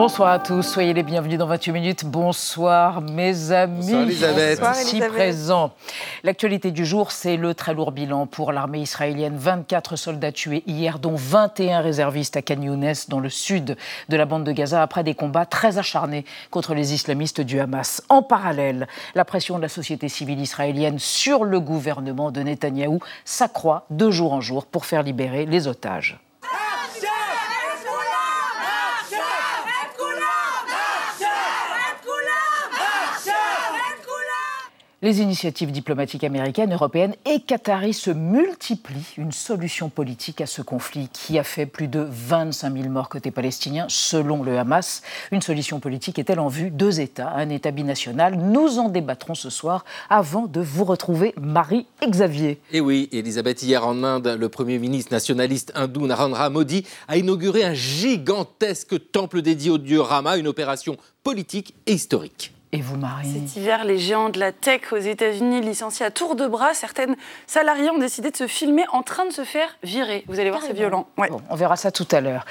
Bonsoir à tous, soyez les bienvenus dans 28 minutes. Bonsoir mes amis. Bonsoir Elisabeth. Bonsoir, si présent. L'actualité du jour, c'est le très lourd bilan pour l'armée israélienne. 24 soldats tués hier, dont 21 réservistes à Khan Younes, dans le sud de la bande de Gaza, après des combats très acharnés contre les islamistes du Hamas. En parallèle, la pression de la société civile israélienne sur le gouvernement de Netanyahou s'accroît de jour en jour pour faire libérer les otages. Les initiatives diplomatiques américaines, européennes et qataries se multiplient. Une solution politique à ce conflit qui a fait plus de 25 000 morts côté palestinien, selon le Hamas. Une solution politique est-elle en vue? Deux États, un État binational. Nous en débattrons ce soir avant de vous retrouver, Marie-Xavier. Et eh oui, Elisabeth, hier en Inde, le Premier ministre nationaliste hindou Narendra Modi a inauguré un gigantesque temple dédié au dieu Rama, une opération politique et historique. Et vous, Marie? Cet hiver, les géants de la tech aux États-Unis licencient à tour de bras. Certaines salariés ont décidé de se filmer en train de se faire virer. Vous allez voir, c'est violent. on verra ça tout à l'heure.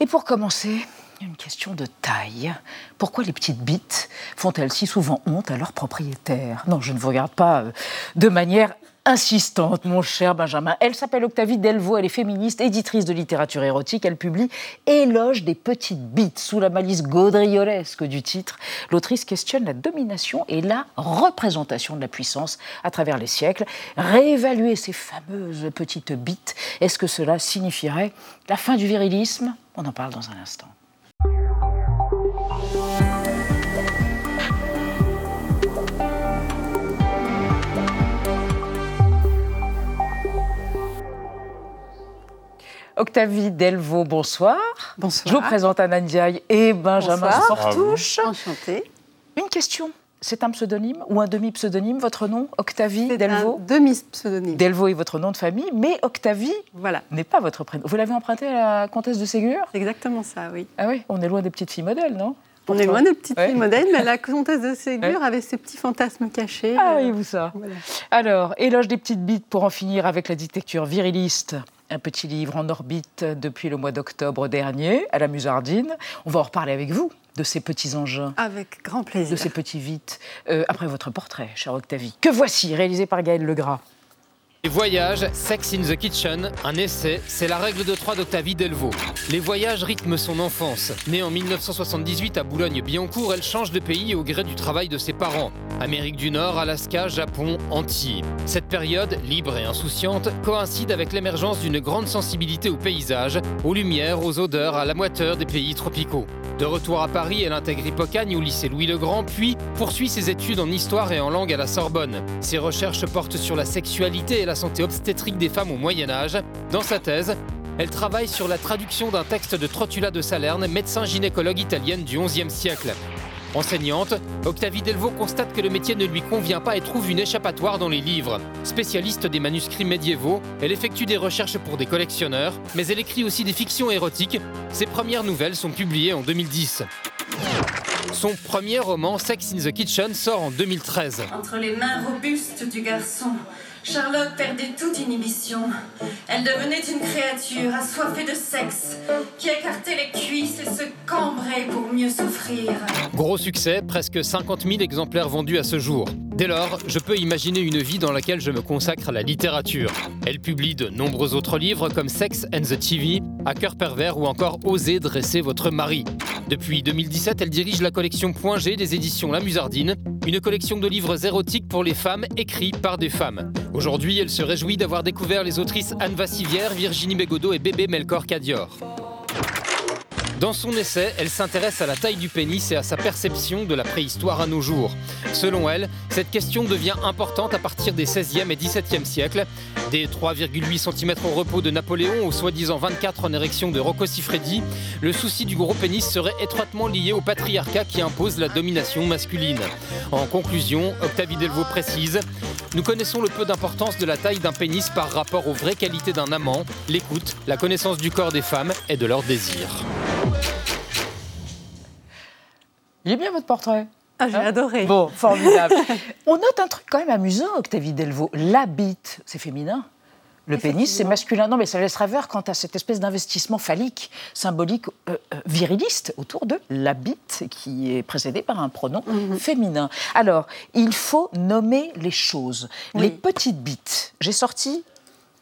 Et pour commencer, une question de taille. Pourquoi les petites bites font-elles si souvent honte à leurs propriétaires? Non, je ne vous regarde pas euh, de manière insistante, mon cher Benjamin. Elle s'appelle Octavie Delvaux, elle est féministe, éditrice de littérature érotique. Elle publie Éloge des petites bites sous la malice gaudriolesque du titre. L'autrice questionne la domination et la représentation de la puissance à travers les siècles. Réévaluer ces fameuses petites bites, est-ce que cela signifierait la fin du virilisme? On en parle dans un instant. Octavie Delvaux, bonsoir. Bonsoir. Je vous présente Anna Ndiaye et Benjamin Sportouche. Enchanté. Une question. C'est un pseudonyme ou un demi-pseudonyme, votre nom, Octavie Delvaux demi-pseudonyme. Delvaux est votre nom de famille, mais Octavie voilà. n'est pas votre prénom. Vous l'avez emprunté à la comtesse de Ségur? C'est exactement ça, oui. Ah oui, on est loin des petites filles modèles, non? On est loin des petites filles modèles, mais la comtesse de Ségur avait ses petits fantasmes cachés. Ah oui, vous ça. Alors, éloge des petites bites pour en finir avec la dictature viriliste un petit livre en orbite depuis le mois d'octobre dernier à la Musardine. On va en reparler avec vous de ces petits engins. Avec grand plaisir. De ces petits vites. Euh, après votre portrait, cher Octavie, que voici, réalisé par Gaël Legras. Les voyages, Sex in the Kitchen, un essai, c'est la règle de trois d'Octavie Delvaux. Les voyages rythment son enfance. Née en 1978 à Boulogne-Billancourt, elle change de pays au gré du travail de ses parents. Amérique du Nord, Alaska, Japon, Antilles. Cette période, libre et insouciante, coïncide avec l'émergence d'une grande sensibilité aux paysages, aux lumières, aux odeurs, à la moiteur des pays tropicaux. De retour à Paris, elle intègre Hippocagne au lycée Louis-le-Grand, puis poursuit ses études en histoire et en langue à la Sorbonne. Ses recherches portent sur la sexualité et la santé obstétrique des femmes au Moyen Âge. Dans sa thèse, elle travaille sur la traduction d'un texte de Trotula de Salerne, médecin gynécologue italienne du XIe siècle. Enseignante, Octavie Delvaux constate que le métier ne lui convient pas et trouve une échappatoire dans les livres. Spécialiste des manuscrits médiévaux, elle effectue des recherches pour des collectionneurs, mais elle écrit aussi des fictions érotiques. Ses premières nouvelles sont publiées en 2010. Son premier roman, Sex in the Kitchen, sort en 2013. Entre les mains robustes du garçon, Charlotte perdait toute inhibition. Elle devenait une créature assoiffée de sexe, qui écartait les cuisses et se cambrait pour mieux souffrir. Gros succès, presque 50 000 exemplaires vendus à ce jour. Dès lors, je peux imaginer une vie dans laquelle je me consacre à la littérature. Elle publie de nombreux autres livres comme Sex and the TV, À cœur pervers ou encore Oser dresser votre mari. Depuis 2017, elle dirige la collection Point G des éditions La Musardine, une collection de livres érotiques pour les femmes écrits par des femmes. Aujourd'hui, elle se réjouit d'avoir découvert les autrices Anne Vassivière, Virginie Bégodeau et Bébé Melkor Cadior. Dans son essai, elle s'intéresse à la taille du pénis et à sa perception de la préhistoire à nos jours. Selon elle, cette question devient importante à partir des 16e et 17e siècles. Des 3,8 cm au repos de Napoléon aux soi-disant 24 en érection de Rocco Siffredi, le souci du gros pénis serait étroitement lié au patriarcat qui impose la domination masculine. En conclusion, Octavie Delvaux précise Nous connaissons le peu d'importance de la taille d'un pénis par rapport aux vraies qualités d'un amant, l'écoute, la connaissance du corps des femmes et de leurs désirs. Il est bien votre portrait. Ah, j'ai Hein adoré. Bon, formidable. On note un truc quand même amusant, Octavie Delvaux. La bite, c'est féminin. Le pénis, c'est masculin. Non, mais ça laisse rêveur quant à cette espèce d'investissement phallique, symbolique, euh, euh, viriliste autour de la bite, qui est précédé par un pronom Mhm. féminin. Alors, il faut nommer les choses. Oui. Les petites bites. J'ai sorti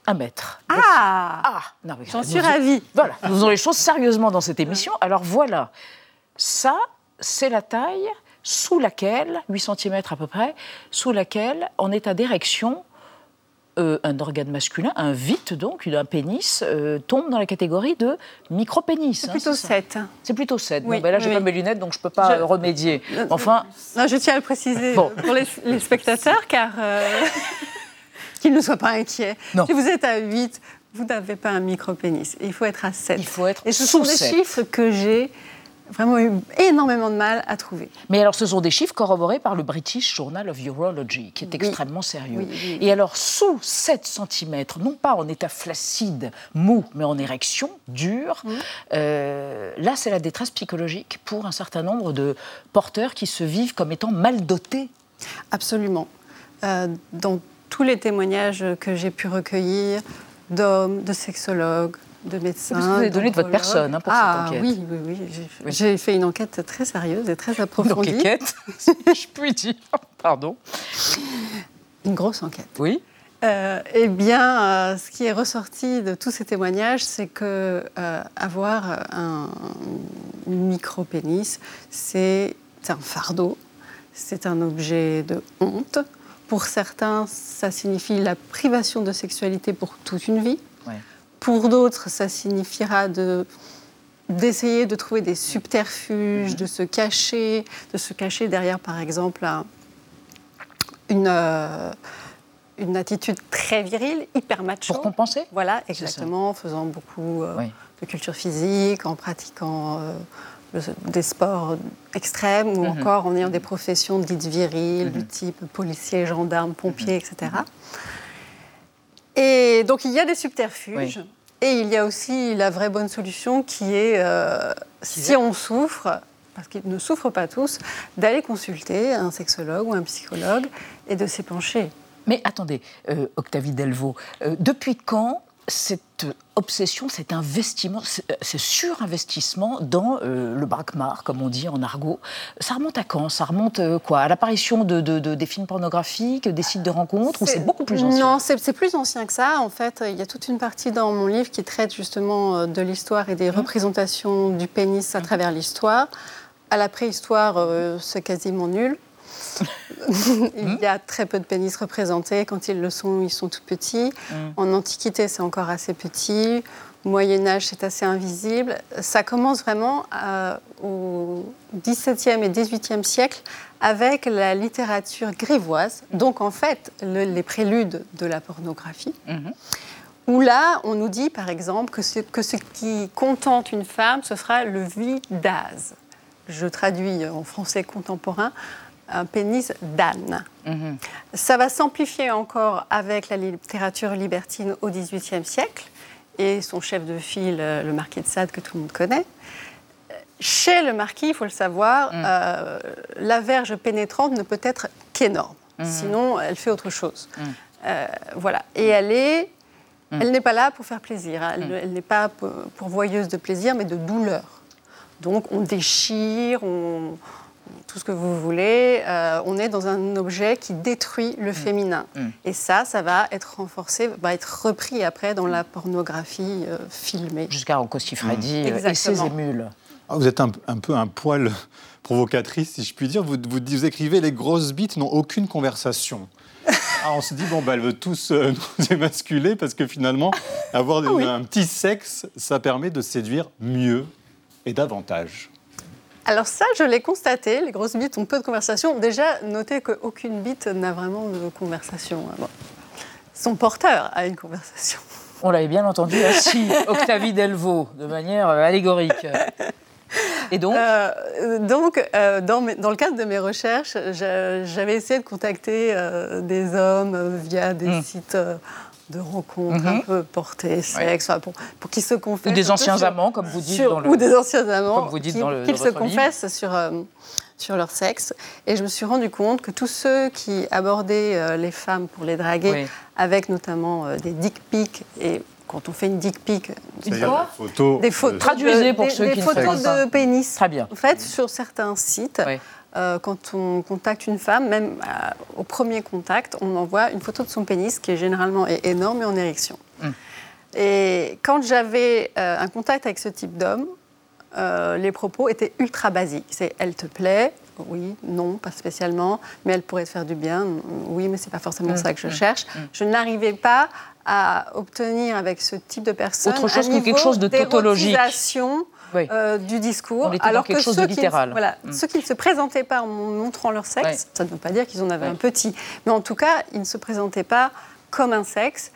un mètre. Ah Ah, non, mais J'en suis ravie. Voilà, nous faisons les choses sérieusement dans cette émission. Alors voilà, ça, c'est la taille sous laquelle, 8 cm à peu près, sous laquelle, en état d'érection, euh, un organe masculin, un vite donc, un pénis, euh, tombe dans la catégorie de micro-pénis. C'est hein, plutôt ça 7. C'est plutôt 7. Oui, bon, ben là, j'ai oui. pas mes lunettes, donc je peux pas Je- euh, remédier. Enfin, Non, je tiens à le préciser Bon. pour les, les spectateurs, car euh, qu'ils ne soient pas inquiets. Non. Si vous êtes à 8, vous n'avez pas un micro-pénis. Il faut être à 7. il faut être Et ce sous sont des 7. chiffres que j'ai vraiment eu énormément de mal à trouver. Mais alors, ce sont des chiffres corroborés par le British Journal of Urology, qui est extrêmement sérieux. Oui, oui. Et alors, sous 7 cm, non pas en état flaccide, mou, mais en érection, dure, euh, là, c'est la détresse psychologique pour un certain nombre de porteurs qui se vivent comme étant mal dotés. Absolument. Euh, dans tous les témoignages que j'ai pu recueillir d'hommes, de sexologues, de médecins. Parce que vous avez donné de votre personne, hein, pour cette ah, enquête. Oui, oui, oui. J'ai- Oui. Fait une enquête très sérieuse et très approfondie. équette, si je puis dire. Pardon. Une grosse enquête. Oui. Euh, eh bien, euh, ce qui est ressorti de tous ces témoignages, c'est que euh, avoir un micro-pénis, c'est un fardeau, c'est un objet de honte. Pour certains, ça signifie la privation de sexualité pour toute une vie. Ouais. Pour d'autres, ça signifiera de d'essayer de trouver des subterfuges, de se cacher, de se cacher derrière, par exemple, un- une, euh, une attitude très virile, hyper macho. Pour compenser Voilà, exactement, en faisant beaucoup euh, Oui. de culture physique, en pratiquant euh, des sports extrêmes ou Mhm. encore en ayant des professions dites viriles, du type policier, gendarme, pompier, etc. Et donc il y a des subterfuges. Oui. Et il y a aussi la vraie bonne solution qui est, euh, si on souffre, parce qu'ils ne souffrent pas tous, d'aller consulter un sexologue ou un psychologue et de s'y pencher. Mais attendez, euh, Octavie Delvaux, euh, depuis quand cette obsession, cet investissement, ce ce surinvestissement dans euh, le braquemar, comme on dit en argot, ça remonte à quand? Ça remonte euh, quoi? À l'apparition de, de- de- des films pornographiques, des sites de rencontres, ou c'est beaucoup plus ancien? Non, c'est plus ancien que ça. En fait, il y a toute une partie dans mon livre qui traite justement euh, de l'histoire et des représentations du pénis à travers l'histoire. À la préhistoire, euh, c'est quasiment nul. Il y a très peu de pénis représentés. Quand ils le sont, ils sont tout petits. En Antiquité, c'est encore assez petit. Au Moyen Âge, c'est assez invisible. Ça commence vraiment euh, au XVIIe et XVIIIe siècle avec la littérature grivoise. Donc en fait, le- les préludes de la pornographie. Mhm. Où là, on nous dit par exemple que ce, que ce qui contente une femme, ce sera le vidaz. Je traduis en français contemporain un pénis d'âne. Mhm. Ça va s'amplifier encore avec la littérature libertine au XVIIIe siècle et son chef de file, euh, le marquis de Sade, que tout le monde connaît. Chez le marquis, il faut le savoir, euh, la verge pénétrante ne peut être qu'énorme. Sinon, elle fait autre chose. Euh, voilà. Et elle est, elle n'est pas là pour faire plaisir. hein. Elle, elle n'est pas pour- pourvoyeuse de plaisir, mais de douleur. Donc, on déchire, on, tout ce que vous voulez. euh, on est dans un objet qui détruit le féminin. Et ça, ça va être renforcé, va être repris après dans la pornographie euh, filmée. Jusqu'à Rocco Siffredi euh, et ses émules. Ah, Vous êtes un, un peu un poil provocatrice, si je puis dire. Vous, vous, vous écrivez les grosses bites n'ont aucune conversation. Ah, on se dit, bon, bah, elle veut tous euh, nous émasculer parce que finalement, avoir des- un petit sexe, ça permet de séduire mieux et davantage. Alors ça, je l'ai constaté, les grosses bites ont peu de conversation. Déjà, notez qu'aucune bite n'a vraiment de conversation. Bon. Son porteur a une conversation. On l'avait bien entendu ainsi, Octavie Delvaux, de manière euh, allégorique. Et donc, Euh, donc, euh, dans, mes- dans le cadre de mes recherches, j'a- j'avais essayé de contacter euh, des hommes via des Mm. sites de rencontres un peu portées sexe, pour, pour qu'ils se confessent. Ou des anciens amants, comme vous dites sur- dans le... Ou des anciens amants, Comme vous dites qui- dans le- qu'ils se livre. confessent sur, euh, sur leur sexe. Et je me suis rendu compte que tous ceux qui abordaient euh, les femmes pour les draguer, Oui. avec notamment euh, des dick pics, et quand on fait une dick pic, C'est-à-dire des photos. des de- photos, Traduisez de, pour des- ceux des qui ne photos savent pas. de pénis. Très bien. En fait, sur certains sites, Oui. Euh, quand on contacte une femme, même euh, au premier contact, on envoie une photo de son pénis qui est généralement énorme et en érection. Hum. Et quand j'avais euh, un contact avec ce type d'homme, les propos étaient ultra basiques. C'est elle te plaît? Oui, non, pas spécialement, mais elle pourrait te faire du bien. Oui, mais c'est pas forcément Hum, ça que je cherche. Je n'arrivais pas à obtenir avec ce type de personne Autre chose un que quelque chose de tautologique. Oui. euh, du discours. Alors que chose de ceux qui, littéral. voilà, Mm. ceux qui ne se présentaient pas en montrant leur sexe, ça ne veut pas dire qu'ils en avaient un petit, mais en tout cas, ils ne se présentaient pas comme un sexe,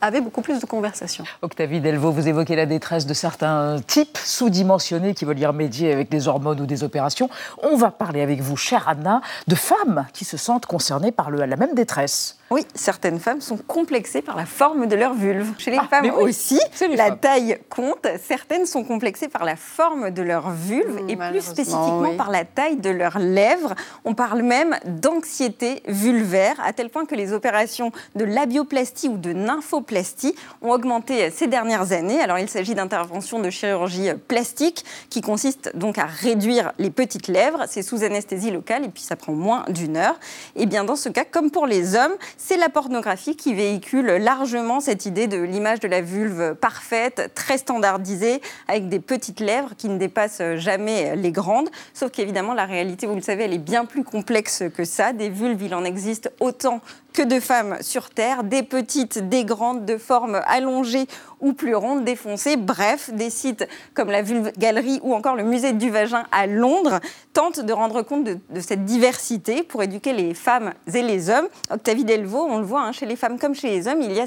avaient beaucoup plus de conversations. Octavie Delvaux, vous évoquez la détresse de certains types sous-dimensionnés qui veulent y remédier avec des hormones ou des opérations. On va parler avec vous, chère Anna, de femmes qui se sentent concernées par le- la même détresse. Oui, certaines femmes sont complexées par la forme de leur vulve. Chez les Ah, femmes oui, aussi, la femmes. taille compte. Certaines sont complexées par la forme de leur vulve Mmh, et plus spécifiquement oui. par la taille de leurs lèvres. On parle même d'anxiété vulvaire, à tel point que les opérations de labioplastie ou de nymphoplastie ont augmenté ces dernières années. Alors il s'agit d'interventions de chirurgie plastique qui consistent donc à réduire les petites lèvres. C'est sous anesthésie locale et puis ça prend moins d'une heure. Et bien dans ce cas, comme pour les hommes, c'est la pornographie qui véhicule largement cette idée de l'image de la vulve parfaite, très standardisée, avec des petites lèvres qui ne dépassent jamais les grandes. Sauf qu'évidemment, la réalité, vous le savez, elle est bien plus complexe que ça. Des vulves, il en existe autant que de femmes sur Terre, des petites, des grandes, de forme allongée ou plus ronde, défoncée. Bref, des sites comme la Galerie ou encore le musée du vagin à Londres tentent de rendre compte de, cette diversité pour éduquer les femmes et les hommes. Octavie Delvaux, on le voit, hein, chez les femmes comme chez les hommes, il y a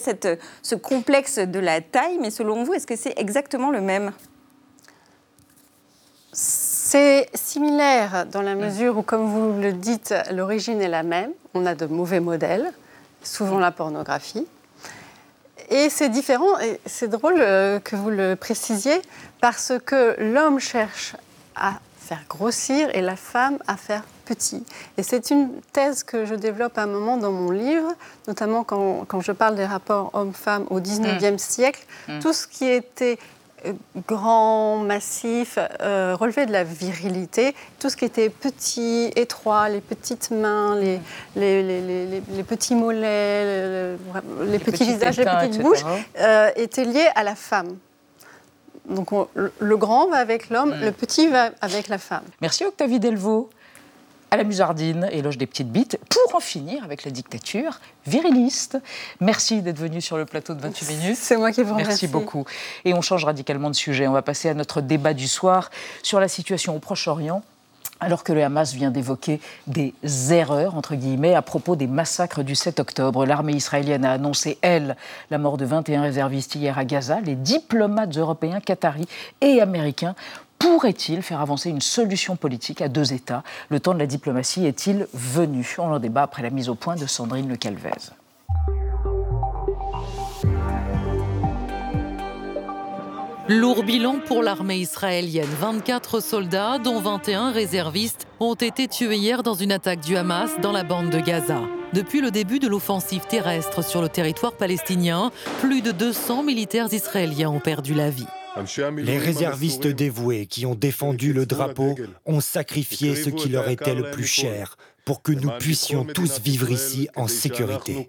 ce complexe de la taille, mais selon vous, est-ce que c'est exactement le même? C'est similaire dans la mesure où, comme vous le dites, l'origine est la même. On a de mauvais modèles, souvent la pornographie. Et c'est différent, et c'est drôle euh, que vous le précisiez, parce que l'homme cherche à faire grossir et la femme à faire petit. Et c'est une thèse que je développe à un moment dans mon livre, notamment quand, quand je parle des rapports hommes-femmes au 19e siècle. Tout ce qui était grand, massif, euh, relevait de la virilité. Tout ce qui était petit, étroit, les petites mains, les, les, les- les- petits mollets, le- le- les, petits petits visages, les petites etc. bouches, euh, était lié à la femme. Donc on- le- le grand va avec l'homme, le petit va avec la femme. Merci Octavie Delvaux. À la Musardine, éloge des petites bites, pour en finir avec la dictature viriliste. Merci d'être venu sur le plateau de 28 minutes. C'est moi qui vous remercie. Merci beaucoup. Et on change radicalement de sujet. On va passer à notre débat du soir sur la situation au Proche-Orient. Alors que le Hamas vient d'évoquer des erreurs, entre guillemets, à propos des massacres du 7 octobre, l'armée israélienne a annoncé, elle, la mort de 21 réservistes hier à Gaza. Les diplomates européens, qataris et américains pourraient-ils faire avancer une solution politique à deux États? Le temps de la diplomatie est-il venu? On en débat après la mise au point de Sandrine Le Calvez. Lourd bilan pour l'armée israélienne. 24 soldats, dont 21 réservistes, ont été tués hier dans une attaque du Hamas dans la bande de Gaza. Depuis le début de l'offensive terrestre sur le territoire palestinien, plus de 200 militaires israéliens ont perdu la vie. Les réservistes dévoués qui ont défendu le drapeau ont sacrifié ce qui leur était le plus cher pour que nous puissions tous vivre ici en sécurité.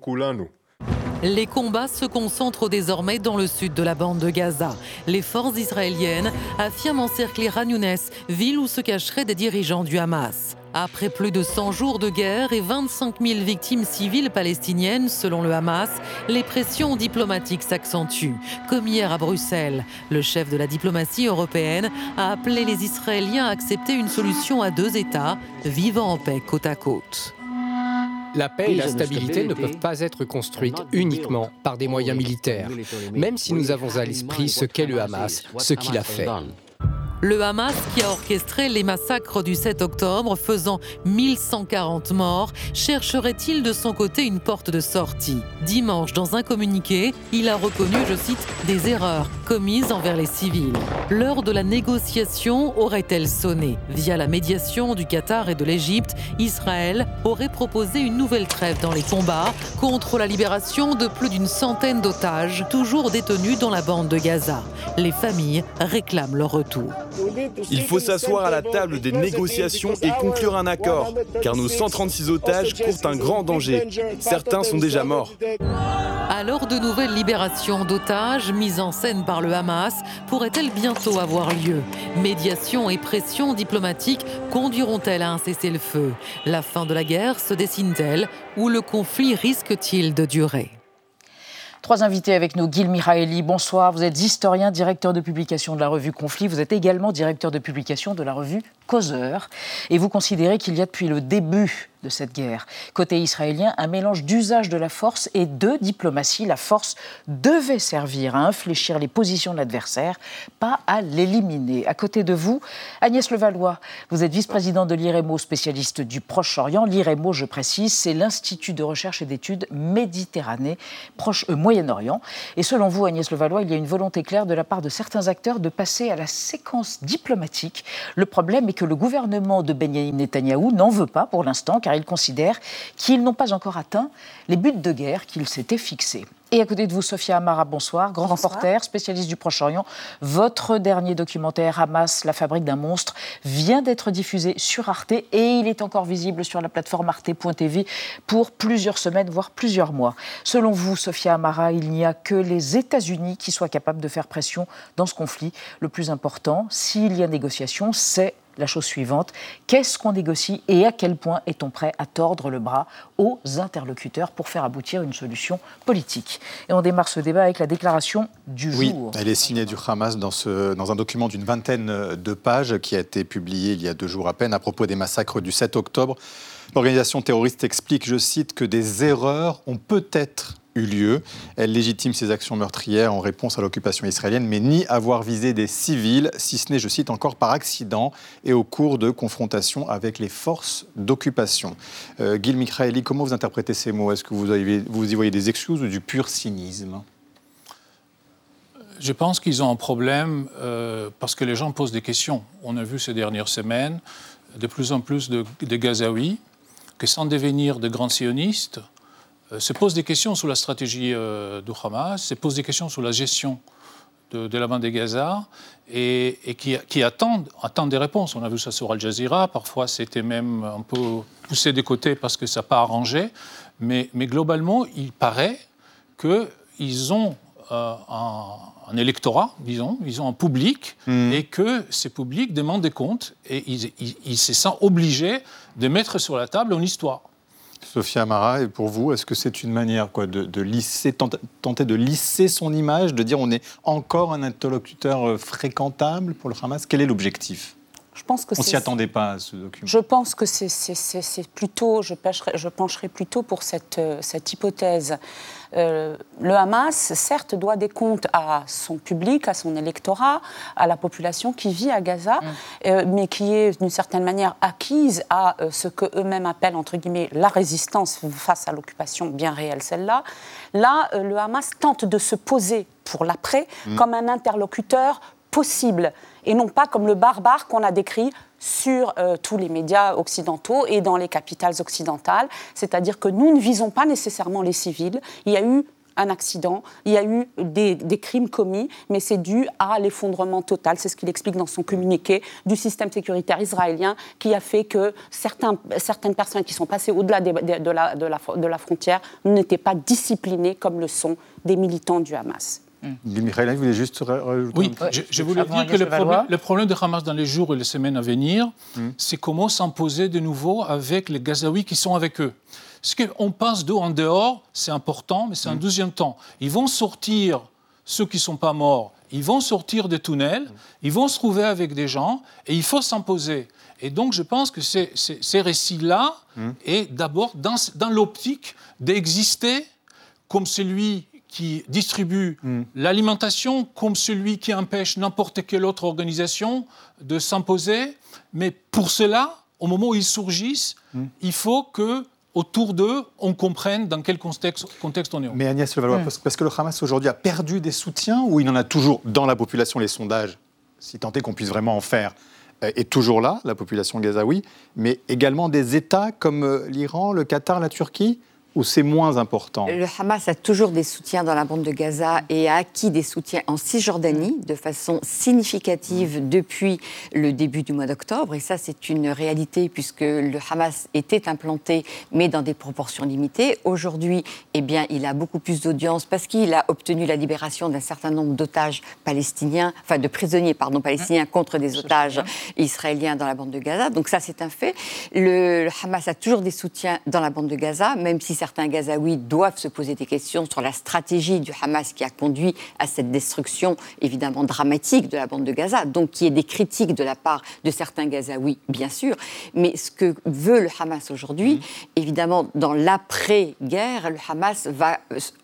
Les combats se concentrent désormais dans le sud de la bande de Gaza. Les forces israéliennes affirment encercler Khan Younes, ville où se cacheraient des dirigeants du Hamas. Après plus de 100 jours de guerre et 25 000 victimes civiles palestiniennes selon le Hamas, les pressions diplomatiques s'accentuent. Comme hier à Bruxelles, le chef de la diplomatie européenne a appelé les Israéliens à accepter une solution à deux États, vivant en paix côte à côte. La paix et la stabilité ne peuvent pas être construites uniquement par des moyens militaires, même si nous avons à l'esprit ce qu'est le Hamas, ce qu'il a fait. Le Hamas, qui a orchestré les massacres du 7 octobre, faisant 1140 morts, chercherait-il de son côté une porte de sortie? Dimanche, dans un communiqué, il a reconnu, je cite, des erreurs commises envers les civils. L'heure de la négociation aurait-elle sonné? Via la médiation du Qatar et de l'Égypte, Israël aurait proposé une nouvelle trêve dans les combats contre la libération de plus d'une centaine d'otages, toujours détenus dans la bande de Gaza. Les familles réclament leur retour. Il faut s'asseoir à la table des négociations et conclure un accord, car nos 136 otages courent un grand danger. Certains sont déjà morts. Alors de nouvelles libérations d'otages mises en scène par le Hamas pourraient-elles bientôt avoir lieu? Médiation et pression diplomatique conduiront-elles à un cessez-le-feu? La fin de la guerre se dessine-t-elle ou le conflit risque-t-il de durer? Trois invités avec nous. Gil Miraeli, bonsoir. Vous êtes historien, directeur de publication de la revue Conflit. Vous êtes également directeur de publication de la revue Causeur. Et vous considérez qu'il y a depuis le début de cette guerre. Côté israélien, un mélange d'usage de la force et de diplomatie. La force devait servir à infléchir les positions de l'adversaire, pas à l'éliminer. À côté de vous, Agnès Levallois, vous êtes vice-présidente de l'IREMO, spécialiste du Proche-Orient. L'IREMO, je précise, c'est l'Institut de recherche et d'études Méditerranée, Proche, euh, Moyen-Orient. Et selon vous, Agnès Levallois, il y a une volonté claire de la part de certains acteurs de passer à la séquence diplomatique. Le problème est que le gouvernement de Benjamin Netanyahou n'en veut pas pour l'instant, car il considère qu'ils n'ont pas encore atteint les buts de guerre qu'ils s'étaient fixés. Et à côté de vous, Sophia Amara, bonsoir, grand reporter, spécialiste du Proche-Orient. Votre dernier documentaire, Hamas, la fabrique d'un monstre, vient d'être diffusé sur Arte et il est encore visible sur la plateforme arte.tv pour plusieurs semaines, voire plusieurs mois. Selon vous, Sophia Amara, il n'y a que les États-Unis qui soient capables de faire pression dans ce conflit. Le plus important, s'il y a négociation, c'est la chose suivante. Qu'est-ce qu'on négocie et à quel point est-on prêt à tordre le bras aux interlocuteurs pour faire aboutir une solution politique? Et on démarre ce débat avec la déclaration du oui, jour. Elle est signée du Hamas dans, ce, dans un document d'une vingtaine de pages qui a été publié il y a deux jours à peine à propos des massacres du 7 octobre. L'organisation terroriste explique, je cite, que des erreurs ont peut-être eu lieu. Elle légitime ses actions meurtrières en réponse à l'occupation israélienne, mais nie avoir visé des civils, si ce n'est, je cite encore, par accident et au cours de confrontations avec les forces d'occupation. Euh, Gil comment vous interprétez ces mots? Est-ce que vous, y voyez des excuses ou du pur cynisme? Je pense qu'ils ont un problème euh, parce que les gens posent des questions. On a vu ces dernières semaines de plus en plus de, Gazaouis que sans devenir de grands sionistes, se posent des questions sur la stratégie euh, du Hamas, se posent des questions sur la gestion de, la bande de Gaza et, qui, attendent, attendent, des réponses. On a vu ça sur Al Jazeera, parfois c'était même un peu poussé de côté parce que ça n'a pas arrangé, mais, mais, globalement, il paraît qu'ils ont euh, un, électorat, disons, ils ont un public, mmh. et que ces publics demandent des comptes, et ils, ils se sentent obligés de mettre sur la table une histoire. Sophia Amara, et pour vous, est-ce que c'est une manière quoi, de, lisser, tenter de lisser son image, de dire on est encore un interlocuteur euh, fréquentable pour le Hamas? Quel est l'objectif? Je pense que On s'y attendait pas à ce document. Je pense que c'est plutôt, je pencherai, je pencherai, plutôt pour cette, euh, cette hypothèse. Euh, le Hamas, certes, doit des comptes à son public, à son électorat, à la population qui vit à Gaza, mm. euh, mais qui est d'une certaine manière acquise à ce que eux-mêmes appellent entre guillemets la résistance face à l'occupation bien réelle, celle-là. Là, le Hamas tente de se poser pour l'après mm. comme un interlocuteur possible et non pas comme le barbare qu'on a décrit sur euh, tous les médias occidentaux et dans les capitales occidentales. C'est-à-dire que nous ne visons pas nécessairement les civils. Il y a eu un accident, il y a eu des, crimes commis, mais c'est dû à l'effondrement total, c'est ce qu'il explique dans son communiqué, du système sécuritaire israélien qui a fait que certains, certaines personnes qui sont passées au-delà de, la frontière n'étaient pas disciplinées comme le sont des militants du Hamas. Mmh. Michael, vous voulez juste rajouter Oui, je, je, voulais dire que le problème, le problème, de Hamas dans les jours et les semaines à venir, mmh. c'est comment s'imposer de nouveau avec les Gazaouis qui sont avec eux. Ce qu'on pense d'eux en dehors, c'est important, mais c'est un mmh. deuxième temps. Ils vont sortir, ceux qui ne sont pas morts, ils vont sortir des tunnels, ils vont se trouver avec des gens, et il faut s'imposer. Et donc, je pense que ces, ces, récits-là est d'abord dans, dans l'optique d'exister comme celui qui distribue l'alimentation comme celui qui empêche n'importe quelle autre organisation de s'imposer. Mais pour cela, au moment où ils surgissent, il faut que autour d'eux, on comprenne dans quel contexte, contexte on est. Mais Agnès Levallois, parce, parce que le Hamas aujourd'hui a perdu des soutiens ou il en a toujours dans la population, les sondages, si tant est qu'on puisse vraiment en faire, euh, est toujours là, la population gazaoui, mais également des États comme euh, l'Iran, le Qatar, la Turquie? Ou c'est moins important Le Hamas a toujours des soutiens dans la bande de Gaza et a acquis des soutiens en Cisjordanie de façon significative depuis le début du mois d'octobre. Et ça, c'est une réalité puisque le Hamas était implanté, mais dans des proportions limitées. Aujourd'hui, eh bien, il a beaucoup plus d'audience parce qu'il a obtenu la libération d'un certain nombre d'otages palestiniens, enfin de prisonniers, pardon, palestiniens contre des otages israéliens dans la bande de Gaza. Donc ça, c'est un fait. Le, le Hamas a toujours des soutiens dans la bande de Gaza, même si certains Gazaouis doivent se poser des questions sur la stratégie du Hamas qui a conduit à cette destruction évidemment dramatique de la bande de Gaza, donc qui est des critiques de la part de certains Gazaouis, bien sûr. Mais ce que veut le Hamas aujourd'hui, évidemment, dans l'après-guerre, le Hamas va,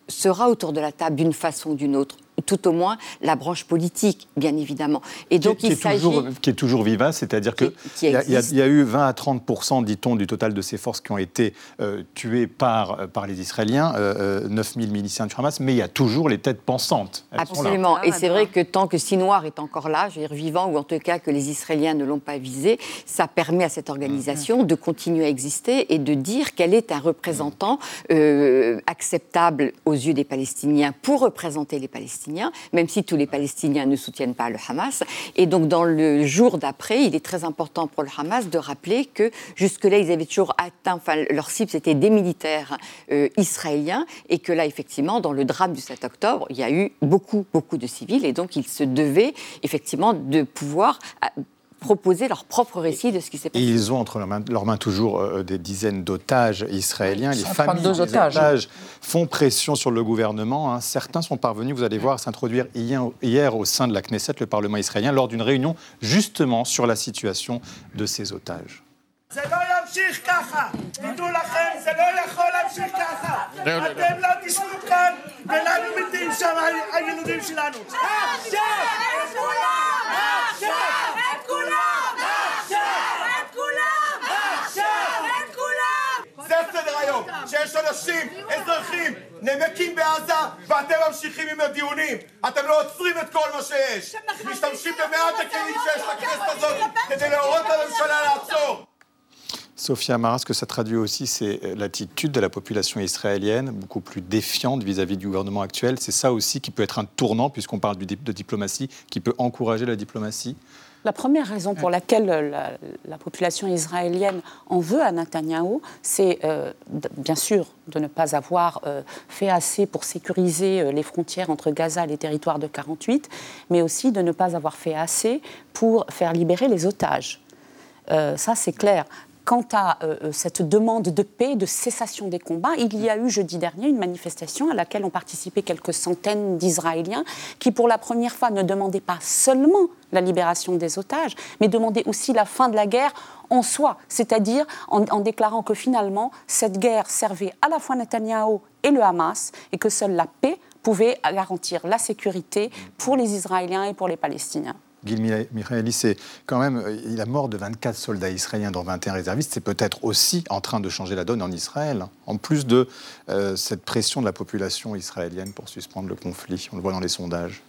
sera autour de la table d'une façon ou d'une autre tout au moins la branche politique, bien évidemment. Et donc, qui, il s'agit... Qui est toujours vivace, c'est-à-dire qu'il y, y, y, a eu 20 à 30 dit-on, du total de ces forces qui ont été euh, tuées par, euh, par les Israéliens, euh, 9000 miliciens du Hamas, mais il y a toujours les têtes pensantes. Elles Absolument. Et c'est vrai que tant que Sinoir est encore là, je veux dire vivant, ou en tout cas que les Israéliens ne l'ont pas visé, ça permet à cette organisation de continuer à exister et de dire qu'elle est un représentant euh, acceptable aux yeux des Palestiniens pour représenter les Palestiniens même si tous les Palestiniens ne soutiennent pas le Hamas. Et donc, dans le jour d'après, il est très important pour le Hamas de rappeler que jusque-là, ils avaient toujours atteint, enfin, leur cible, c'était des militaires euh, israéliens, et que là, effectivement, dans le drame du 7 octobre, il y a eu beaucoup, beaucoup de civils, et donc ils se devaient, effectivement, de pouvoir proposer leur propre récit de ce qui s'est passé. Et ils ont entre leurs mains, leurs mains toujours euh, des dizaines d'otages israéliens. Les familles des otages. otages. font pression sur le gouvernement. Hein. Certains sont parvenus, vous allez voir, à s'introduire hier, hier au sein de la Knesset, le Parlement israélien, lors d'une réunion justement sur la situation de ces otages. היום, שיש אנשים, אזרחים, נמקים בעזה, ואתם ממשיכים עם הדיונים. אתם לא עוצרים את כל מה שיש. משתמשים במעט הכלים שיש לכנסת הזאת כדי להורות לממשלה לעצור. Sophia Mara, ce que ça traduit aussi, c'est euh, l'attitude de la population israélienne, beaucoup plus défiante vis-à-vis du gouvernement actuel. C'est ça aussi qui peut être un tournant, puisqu'on parle de diplomatie, qui peut encourager la diplomatie la première raison pour laquelle la, la population israélienne en veut à Netanyahou, c'est euh, bien sûr de ne pas avoir euh, fait assez pour sécuriser euh, les frontières entre Gaza et les territoires de 48, mais aussi de ne pas avoir fait assez pour faire libérer les otages. ça, c'est clair. Quant à euh, cette demande de paix, de cessation des combats, il y a eu jeudi dernier une manifestation à laquelle ont participé quelques centaines d'Israéliens qui, pour la première fois, ne demandaient pas seulement la libération des otages, mais demandaient aussi la fin de la guerre en soi, c'est-à-dire en, en, déclarant que finalement, cette guerre servait à la fois Netanyahou et le Hamas et que seule la paix pouvait garantir la sécurité pour les Israéliens et pour les Palestiniens. Gil Michaeli, c'est quand même la mort de 24 soldats israéliens dont 21 réservistes, c'est peut-être aussi en train de changer la donne en Israël, en plus de euh, cette pression de la population israélienne pour suspendre le conflit. On le voit dans les sondages.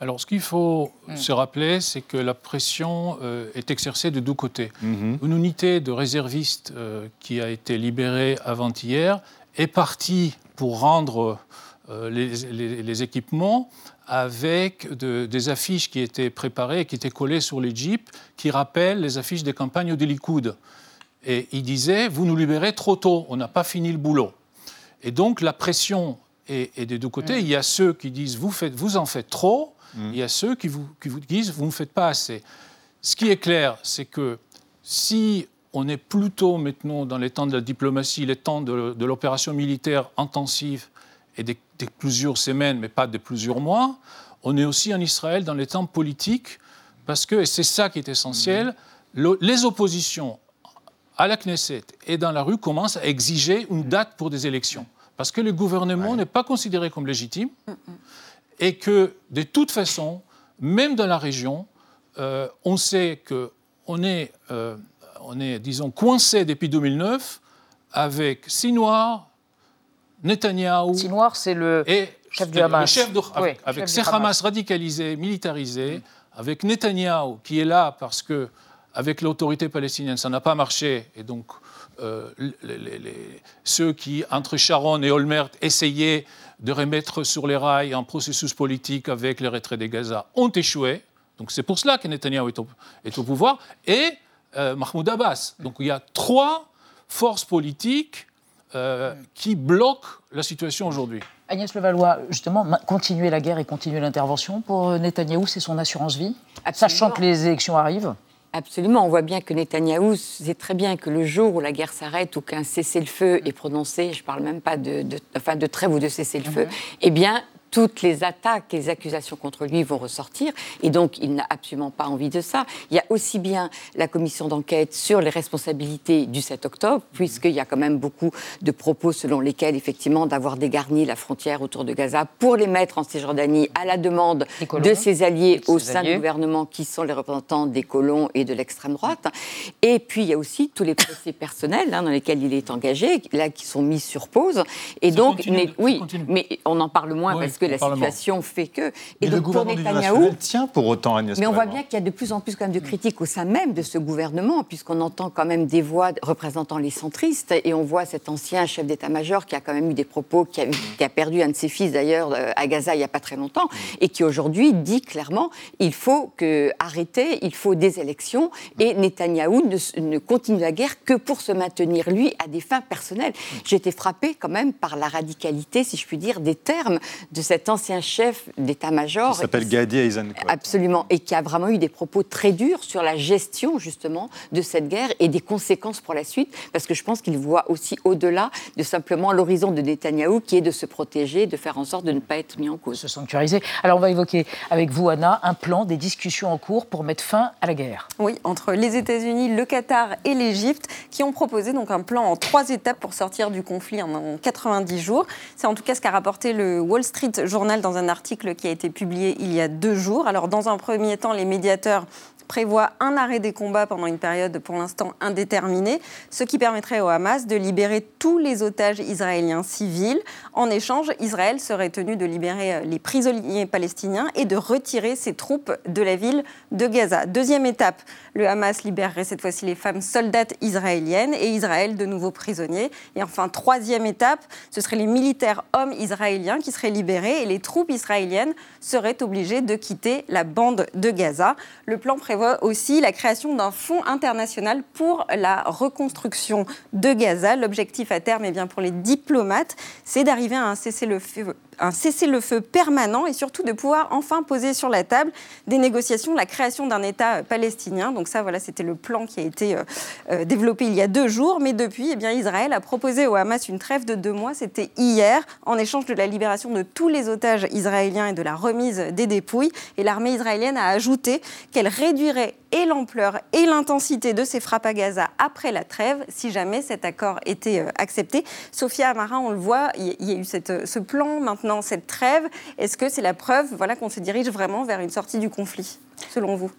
Alors, ce qu'il faut mm. se rappeler, c'est que la pression euh, est exercée de deux côtés. Mm-hmm. Une unité de réservistes euh, qui a été libérée avant-hier est partie pour rendre les, les, les, équipements avec de, des affiches qui étaient préparées et qui étaient collées sur les jeeps, qui rappellent les affiches des campagnes de Likoud. Et il disait, vous nous libérez trop tôt, on n'a pas fini le boulot. Et donc la pression est, est des deux côtés. Mm. Il y a ceux qui disent, vous, faites, vous en faites trop, mm. il y a ceux qui vous, qui vous disent, vous ne faites pas assez. Ce qui est clair, c'est que si on est plutôt maintenant dans les temps de la diplomatie, les temps de, de l'opération militaire intensive et des de plusieurs semaines, mais pas de plusieurs mois. On est aussi en Israël dans les temps politiques, parce que, et c'est ça qui est essentiel, le, les oppositions à la Knesset et dans la rue commencent à exiger une date pour des élections. parce que le gouvernement n'est pas considéré comme légitime et que, de toute façon, même dans la région, euh, on sait qu'on est, euh, on est, disons, coincé depuis 2009 avec Sinoir, Netanyahou. Sinoir, c'est le et chef du Hamas. Le chef de, Oui, avec chef ces Hamas. Radicalisés, militarisés, avec Netanyahou qui est là parce que avec l'autorité palestinienne, ça n'a pas marché. Et donc, euh, les- les- les- ceux qui, entre Sharon et Olmert, essayaient de remettre sur les rails un processus politique avec le retrait des Gaza, ont échoué. Donc, c'est pour cela que Netanyahou est au, est au pouvoir. Et euh, Mahmoud Abbas. Donc, il y a trois forces politiques euh, qui bloquent la situation aujourd'hui. Agnès Levallois, justement, continuer la guerre et continuer l'intervention pour euh, Netanyahou, c'est son assurance vie, sachant que les élections arrivent. Absolument, on voit bien que Netanyahou sait très bien que le jour où la guerre s'arrête ou qu'un cessez-le-feu est prononcé, je ne parle même pas de, de- enfin, de trêve ou de cessez-le-feu, eh bien, toutes les attaques, les accusations contre lui vont ressortir. Et donc, il n'a absolument pas envie de ça. Il y a aussi bien la commission d'enquête sur les responsabilités du 7 octobre, puisqu'il y a quand même beaucoup de propos selon lesquels, effectivement, d'avoir dégarni la frontière autour de Gaza pour les mettre en Cisjordanie à la demande de ses alliés De au sein du gouvernement qui sont les représentants des colons et de l'extrême droite. Et puis, il y a aussi tous les procès personnels hein, dans lesquels il est engagé, là, qui sont mis sur pause. Et donc, continue, mais- ça oui, continue. mais on en parle moins parce que on la situation fait que. Et le donc, pour gouvernement Netanyahou, tient pour autant Agnès mais on voit bien qu'il y a de plus en plus quand même de critiques au sein même de ce gouvernement, puisqu'on entend quand même des voix représentant les centristes, et on voit cet ancien chef d'état-major qui a quand même eu des propos, qui a, qui a perdu un de ses fils d'ailleurs euh, à Gaza il n'y a pas très longtemps, et qui aujourd'hui dit clairement il faut que, arrêter, il faut des élections, et Netanyahou ne, ne continue la guerre que pour se maintenir lui à des fins personnelles. Été frappée quand même par la radicalité, si je puis dire, des termes de cet ancien chef d'état-major. Il s'appelle Gadi Eisenkot. Absolument, et qui a vraiment eu des propos très durs sur la gestion justement de cette guerre et des conséquences pour la suite, parce que je pense qu'il voit aussi au-delà de simplement l'horizon de Netanyahou, qui est de se protéger, de faire en sorte de ne pas être mis en cause. Se sanctuariser. Alors on va évoquer avec vous, Anna, un plan, des discussions en cours pour mettre fin à la guerre. Oui, entre les États-Unis, le Qatar et l'Égypte, qui ont proposé donc un plan en trois étapes pour sortir du conflit en, en 90 jours. C'est en tout cas ce qu'a rapporté le Wall Street Journal dans un article qui a été publié il y a deux jours. Alors, dans un premier temps, les médiateurs prévoient un arrêt des combats pendant une période pour l'instant indéterminée, ce qui permettrait au Hamas de libérer tous les otages israéliens civils. En échange, Israël serait tenu de libérer euh, les prisonniers palestiniens et de retirer ses troupes de la ville de Gaza. Deuxième étape, le Hamas libérerait cette fois-ci les femmes soldates israéliennes et Israël de nouveaux prisonniers. Et enfin, troisième étape, ce seraient les militaires hommes israéliens qui seraient libérés et les troupes israéliennes seraient obligées de quitter la bande de Gaza. Le plan prévoit aussi la création d'un fonds international pour la reconstruction de Gaza. L'objectif à terme, eh bien, pour les diplomates, c'est d'arriver à un cessez-le-feu un cessez-le-feu permanent et surtout de pouvoir enfin poser sur la table des négociations, la création d'un État euh, palestinien. Donc ça, voilà, c'était le plan qui a été euh, euh, développé il y a deux jours. Mais depuis, eh bien, Israël a proposé au Hamas une trêve de deux mois. C'était hier, en échange de la libération de tous les otages israéliens et de la remise des dépouilles. Et l'armée israélienne a ajouté qu'elle réduirait et l'ampleur et l'intensité de ces frappes à Gaza après la trêve, si jamais cet accord était accepté. Sophia Amarin, on le voit, il y- a eu ce plan, maintenant cette trêve. Est-ce que c'est la preuve voilà, qu'on se dirige vraiment vers une sortie du conflit, selon vous?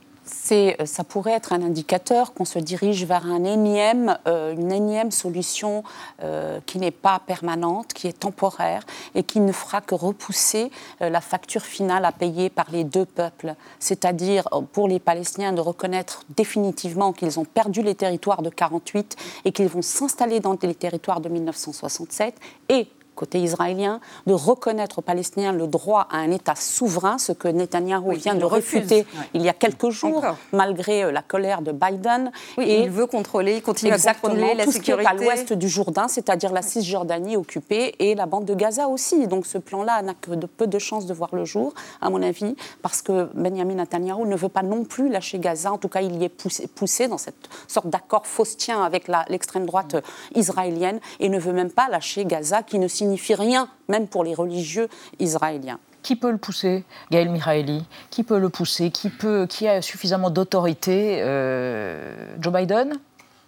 Euh, ça pourrait être un indicateur qu'on se dirige vers un énième, euh, une énième solution euh, qui n'est pas permanente, qui est temporaire et qui ne fera que repousser la facture finale à payer par les deux peuples. C'est-à-dire pour les Palestiniens de reconnaître définitivement qu'ils ont perdu les territoires de 48 et qu'ils vont s'installer dans les territoires de 1967 et côté israélien, de reconnaître aux Palestiniens le droit à un État souverain, ce que Netanyahou vient il de refuter Ouais. il y a quelques jours, Encore. malgré euh, la colère de Biden. Oui, il veut contrôler, continuer Exactement, à contrôler la tout ce qui est sécurité. à l'ouest du Jourdain, c'est-à-dire la Cisjordanie occupée et la bande de Gaza aussi. Donc ce plan-là n'a que de peu de chances de voir le jour, à mon avis, parce que Benjamin Netanyahu ne veut pas non plus lâcher Gaza. En tout cas, il y est poussé, poussé dans cette sorte d'accord faustien avec l'extrême droite israélienne et ne veut même pas lâcher Gaza, qui ne signifie rien, même pour les religieux israéliens. Qui peut le pousser Gaël Miraeli? Qui peut le pousser? Qui, peut, qui a suffisamment d'autorité Euh, Joe Biden?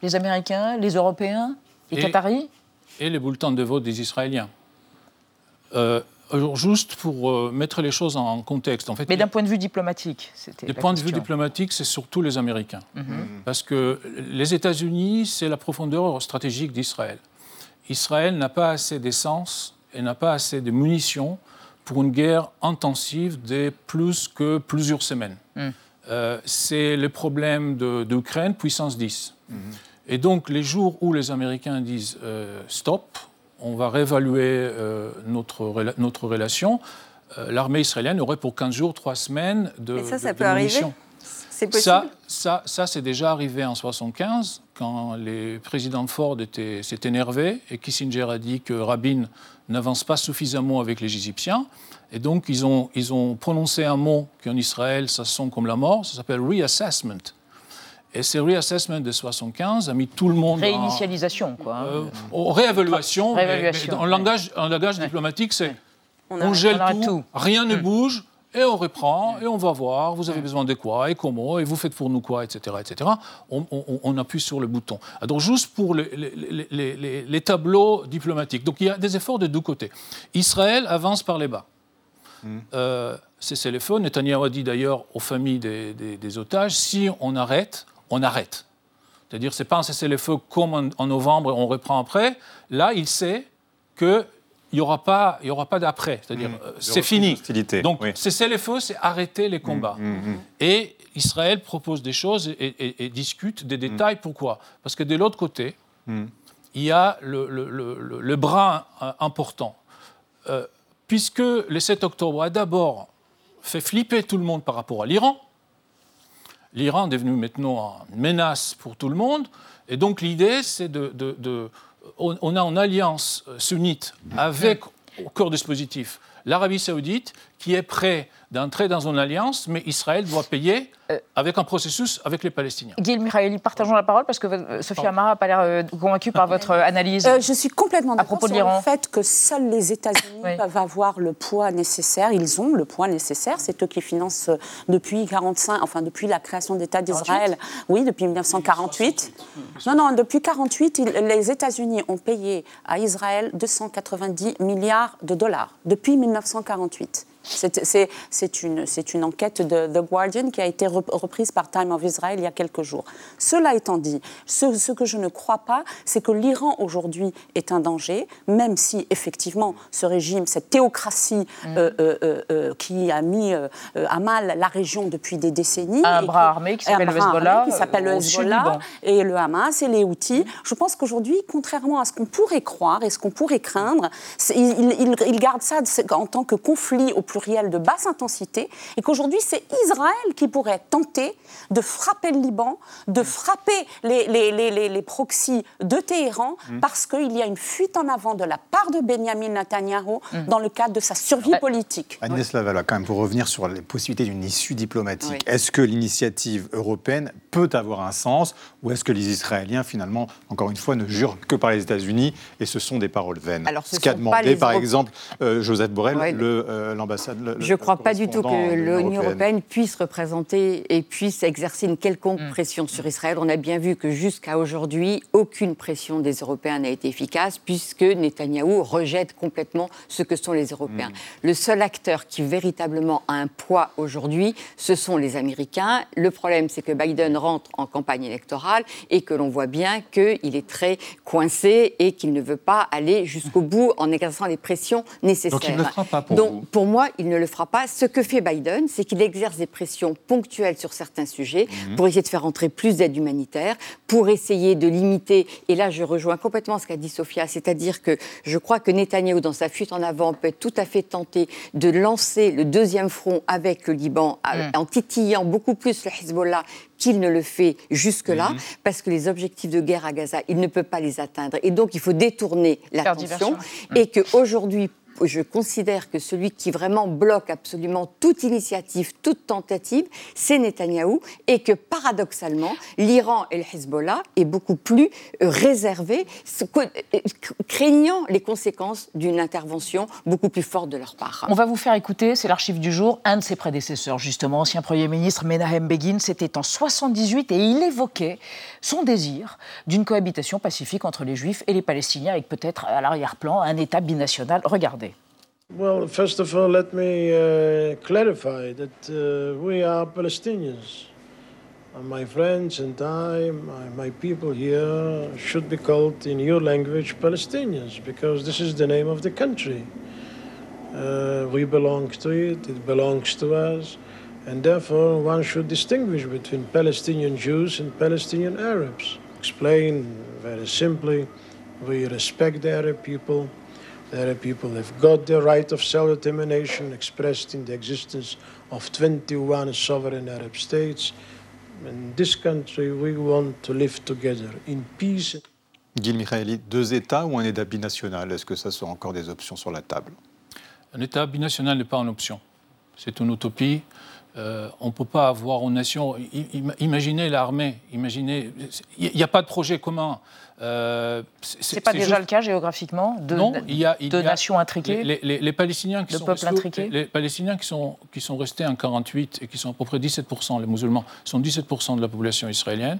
Les Américains Les Européens Les Et- Qataris? Et les bulletins de vote des Israéliens. Euh, alors, juste pour euh, mettre les choses en contexte, en fait, Mais d'un point de vue diplomatique, c'était. du point de vue diplomatique, c'est surtout les Américains. Mhm. Parce que les États-Unis, c'est la profondeur stratégique d'Israël. Israël n'a pas assez d'essence et n'a pas assez de munitions pour une guerre intensive de plus que plusieurs semaines. Mm. Euh, c'est le problème d'Ukraine, puissance 10. Et donc, les jours où les Américains disent euh, stop, on va réévaluer euh, notre, notre relation, l'armée israélienne aurait pour 15 jours, 3 semaines de. Et ça, ça de peut arriver? munitions. C'est possible? Ça, ça, ça c'est déjà arrivé en 75, quand les présidents Ford s'étaient énervés et Kissinger a dit que Rabin n'avance pas suffisamment avec les Égyptiens. Et donc, ils ont, ils ont prononcé un mot qui en Israël, ça sonne comme la mort, ça s'appelle reassessment. Et ce reassessment de 75 a mis tout le monde en, Réinitialisation, quoi. hein. euh, en réévaluation. mais- Réévaluation, mais en ouais. langage, en langage diplomatique, c'est on, gèle on arrête tout, tout. rien ne Mm. bouge, et on reprend, et on va voir, vous avez besoin de quoi, et comment, et vous faites pour nous quoi, etc. etc. On, on- on appuie sur le bouton. Alors juste pour les, les- les- les- les- les tableaux diplomatiques. Donc il y a des efforts de deux côtés. Israël avance par les bas. Euh, c'est le feu. Netanyahu a dit d'ailleurs aux familles des, des- des otages, si on arrête, on arrête. C'est-à-dire, c'est pas un cessez-le-feu comme en, novembre, on reprend après. Là, il sait qu'il n'y aura pas, il y aura pas d'après. C'est-à-dire, euh, Il y c'est fini. Donc, oui. cessez-le-feu, c'est arrêter les combats. Et Israël propose des choses et, et- et discute des détails. Pourquoi? Parce que de l'autre côté, il y a le, le- le- le- le bras euh, important. Euh, puisque le 7 octobre a d'abord fait flipper tout le monde par rapport à l'Iran, l'Iran est devenu maintenant une menace pour tout le monde, et donc l'idée, c'est de... de- de- on, a une alliance sunnite avec, au du dispositif, l'Arabie saoudite, qui est prêt d'entrer dans une alliance, mais Israël doit payer avec un processus avec les Palestiniens. Guy Miraeli, partageons la parole parce que euh, Sophie Amara n'a pas l'air euh, convaincue par votre euh, analyse. Euh, je suis complètement d'accord sur le fait que seuls les États-Unis peuvent avoir le poids nécessaire. Ils ont le poids nécessaire. C'est eux qui financent euh, depuis 45, enfin depuis la création d'État d'Israël. Oui, depuis 1948. Non, non, depuis 48, il- les États-Unis ont payé à Israël 290 milliards de dollars depuis 1948. C'est- une, enquête de The Guardian qui a été rep- reprise par Time of Israel il y a quelques jours. Cela étant dit, ce, ce que je ne crois pas, c'est que l'Iran aujourd'hui est un danger, même si effectivement ce régime, cette théocratie euh, euh, euh, euh, qui a mis à mal la région depuis des décennies. Un bras armé qui s'appelle le Hezbollah, qui s'appelle le Hezbollah, et le Hamas et les Houthis. Je pense qu'aujourd'hui, contrairement à ce qu'on pourrait croire et ce qu'on pourrait craindre, ils il, il- il gardent ça en tant que conflit au pluriel de basse intensité et qu'aujourd'hui, c'est Israël qui pourrait tenter de frapper le Liban, de frapper les, les, les, les, les proxys de Téhéran Mm. parce qu'il y a une fuite en avant de la part de Benjamin Netanyahu Mm. dans le cadre de sa survie politique. Agnès Lavallois, quand même, pour revenir sur les possibilités d'une issue diplomatique, Oui. est-ce que l'initiative européenne peut avoir un sens ou est-ce que les Israéliens, finalement, encore une fois, ne jurent que par les États-Unis et ce sont des paroles vaines? Alors, ce Ce qu'a demandé, par exemple, euh, Joseph Borrell, Ouais. le, euh, le- Je ne crois pas du tout que de l'Union européenne puisse représenter et puisse exercer une quelconque pression sur Israël. On a bien vu que jusqu'à aujourd'hui, aucune pression des Européens n'a été efficace puisque Netanyahou rejette complètement ce que sont les Européens. Le seul acteur qui véritablement a un poids aujourd'hui, ce sont les Américains. Le problème, c'est que Biden rentre en campagne électorale et que l'on voit bien qu'il est très coincé et qu'il ne veut pas aller jusqu'au bout en exerçant les pressions nécessaires. Donc il ne le fera pas pour Donc, vous pour moi, il ne le fera pas. Ce que fait Biden, c'est qu'il exerce des pressions ponctuelles sur certains sujets Mhm. pour essayer de faire entrer plus d'aide humanitaire, pour essayer de limiter. Et là, je rejoins complètement ce qu'a dit Sophia, c'est-à-dire que je crois que Netanyahou, dans sa fuite en avant, peut être tout à fait tenté de lancer le deuxième front avec le Liban, à- Mm. en titillant beaucoup plus le Hezbollah qu'il ne le fait jusque-là, Mhm. parce que les objectifs de guerre à Gaza, il ne peut pas les atteindre. Et donc, il faut détourner l'attention. Et qu'aujourd'hui, je considère que celui qui vraiment bloque absolument toute initiative, toute tentative, c'est Netanyahou, et que paradoxalement, l'Iran et le Hezbollah est beaucoup plus euh, réservé, euh, craignant les conséquences d'une intervention beaucoup plus forte de leur part. On va vous faire écouter, c'est l'archive du jour, un de ses prédécesseurs, justement, ancien Premier ministre Menahem Begin, c'était en 78 et il évoquait son désir d'une cohabitation pacifique entre les Juifs et les Palestiniens, avec peut-être à l'arrière-plan un État binational. Regardez. Well, first of all, let me uh, clarify that uh, we are Palestinians. And my friends and I, my, my people here, should be called in your language Palestinians because this is the name of the country. Uh, we belong to it, it belongs to us, and therefore one should distinguish between Palestinian Jews and Palestinian Arabs. Explain very simply we respect the Arab people. The Arab people have got the right of self determination expressed in the existence of 21 sovereign Arab states. In this country, we want to live together in peace. Gil Michaeli, deux États ou un État binational Est-ce que ça sont encore des options sur la table? Un État binational n'est pas une option. C'est une utopie. Euh, on ne peut pas avoir une nation. Imaginez l'armée, imaginez. Il n'y a pas de projet commun. Euh, c'est pas déjà le cas géographiquement de, non, il y a, de nations intriquées les, Palestiniens qui de sont peuples intriqués? les, Palestiniens qui sont, qui sont restés en 48 et qui sont à peu près 17%, les musulmans sont 17% de la population israélienne.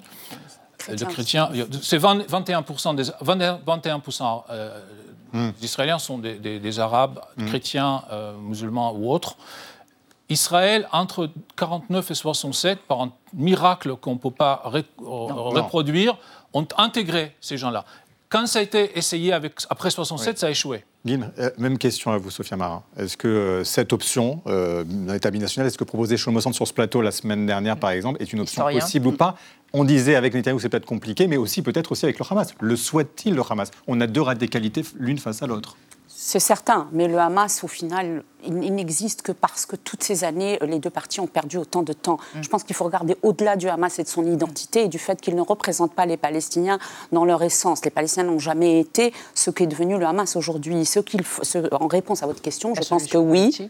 Les chrétiens, c'est 21% des 21%, euh, hmm. des Israéliens sont des, Arabes, hmm. chrétiens, euh, musulmans ou autres. Israël, entre 49 et 67, par un miracle qu'on ne peut pas reproduire, ont intégré ces gens-là. Quand ça a été essayé avec, après 67, ça a échoué. Guim, euh, même question à vous, Sophia Marin. Est-ce que euh, cette option euh, d'un État binational, est-ce que proposé Shlomo sur ce plateau la semaine dernière, par exemple, est une option possible ou pas? On disait avec Netanyahu, c'est peut-être compliqué, mais aussi peut-être aussi avec le Hamas. Le souhaite-t-il, le Hamas? On a deux radicalités l'une face à l'autre. C'est certain, mais le Hamas, au final, il, n'existe que parce que toutes ces années, les deux parties ont perdu autant de temps. Mm. Je pense qu'il faut regarder au-delà du Hamas et de son identité et du fait qu'il ne représente pas les Palestiniens dans leur essence. Les Palestiniens n'ont jamais été ce qu'est devenu le Hamas aujourd'hui. Ce qu'il en réponse à votre question, je pense que oui.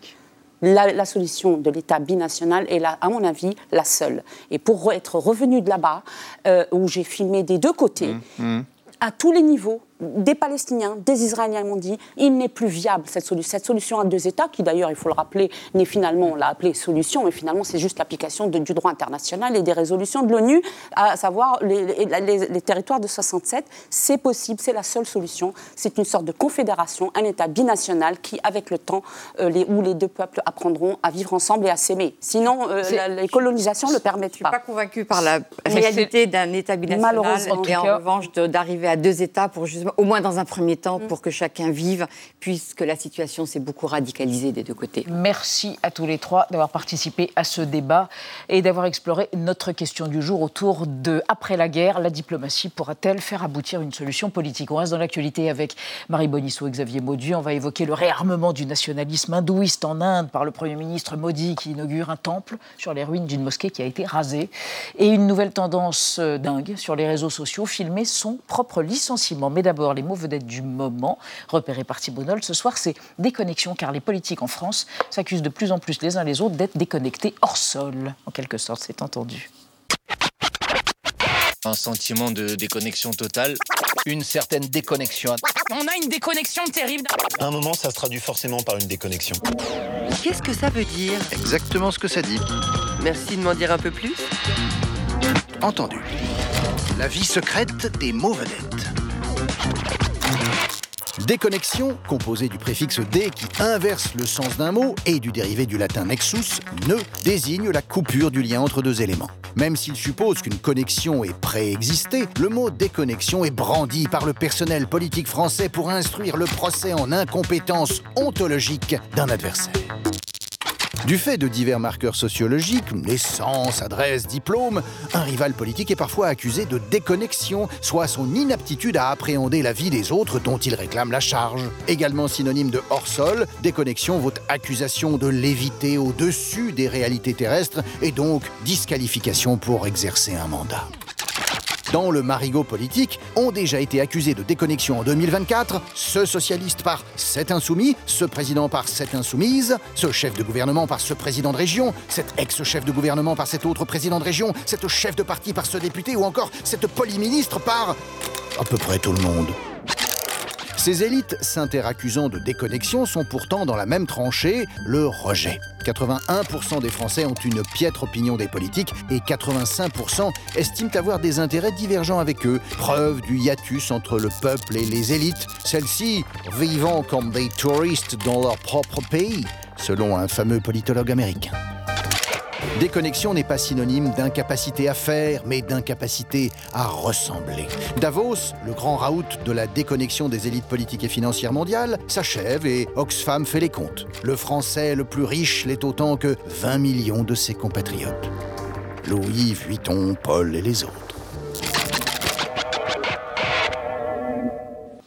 La, solution de l'État binational est, là, à mon avis, la seule. Et pour être revenu de là-bas, euh, où j'ai filmé des deux côtés, mm. Mm. à tous les niveaux, des Palestiniens, des Israéliens m'ont dit il n'est plus viable cette, solution. cette solution à deux États, qui d'ailleurs, il faut le rappeler, n'est finalement, on l'a appelée solution, mais finalement c'est juste l'application du droit international et des résolutions de l'ONU, à savoir les, les, territoires de 67. C'est possible, c'est la seule solution. C'est une sorte de confédération, un État binational qui, avec le temps, euh, les, où les deux peuples apprendront à vivre ensemble et à s'aimer. Sinon, euh, les colonisations ne le permettent pas. Je ne suis pas convaincue par la réalité d'un État binational Malheureusement, et en revanche d'arriver à deux États pour justement au moins dans un premier temps, mm. pour que chacun vive, puisque la situation s'est beaucoup radicalisée des deux côtés. Merci à tous les trois d'avoir participé à ce débat et d'avoir exploré notre question du jour autour de après la guerre, la diplomatie pourra-t-elle faire aboutir une solution politique? On reste dans l'actualité avec Marie Bonisseau et Xavier Maudu. On va évoquer le réarmement du nationalisme hindouiste en Inde par le Premier ministre Modi qui inaugure un temple sur les ruines d'une mosquée qui a été rasée et une nouvelle tendance euh, dingue sur les réseaux sociaux, filmer son propre licenciement. Mais d'abord, les mots vedettes du moment, repérés par Thibault ce soir, c'est déconnexion, car les politiques en France s'accusent de plus en plus les uns les autres d'être déconnectés hors sol, en quelque sorte, c'est entendu. Un sentiment de déconnexion totale. Une certaine déconnexion. On a une déconnexion terrible. À un moment, ça se traduit forcément par une déconnexion. Qu'est-ce que ça veut dire? Exactement ce que ça dit. Merci de m'en dire un peu plus. Entendu. La vie secrète des mots vedettes. Déconnexion, composée du préfixe dé qui inverse le sens d'un mot et du dérivé du latin nexus, ne désigne la coupure du lien entre deux éléments. Même s'il suppose qu'une connexion est préexistée, le mot déconnexion est brandi par le personnel politique français pour instruire le procès en incompétence ontologique d'un adversaire. Du fait de divers marqueurs sociologiques, naissance, adresse, diplôme, un rival politique est parfois accusé de déconnexion, soit son inaptitude à appréhender la vie des autres dont il réclame la charge. Également synonyme de hors-sol, déconnexion vaut accusation de léviter au-dessus des réalités terrestres et donc disqualification pour exercer un mandat dans le marigot politique ont déjà été accusés de déconnexion en 2024, ce socialiste par cet insoumis, ce président par cette insoumise, ce chef de gouvernement par ce président de région, cet ex-chef de gouvernement par cet autre président de région, cette chef de parti par ce député ou encore cette polyministre par à peu près tout le monde. Ces élites s'interaccusant de déconnexion sont pourtant dans la même tranchée, le rejet. 81% des Français ont une piètre opinion des politiques et 85% estiment avoir des intérêts divergents avec eux, preuve du hiatus entre le peuple et les élites, celles-ci vivant comme des touristes dans leur propre pays, selon un fameux politologue américain. Déconnexion n'est pas synonyme d'incapacité à faire, mais d'incapacité à ressembler. Davos, le grand raout de la déconnexion des élites politiques et financières mondiales, s'achève et Oxfam fait les comptes. Le français le plus riche l'est autant que 20 millions de ses compatriotes. Louis Vuitton, Paul et les autres.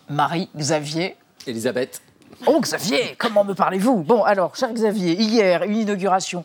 Marie, Xavier. Elisabeth. Oh Xavier, comment me parlez-vous? Bon alors, cher Xavier, hier, une inauguration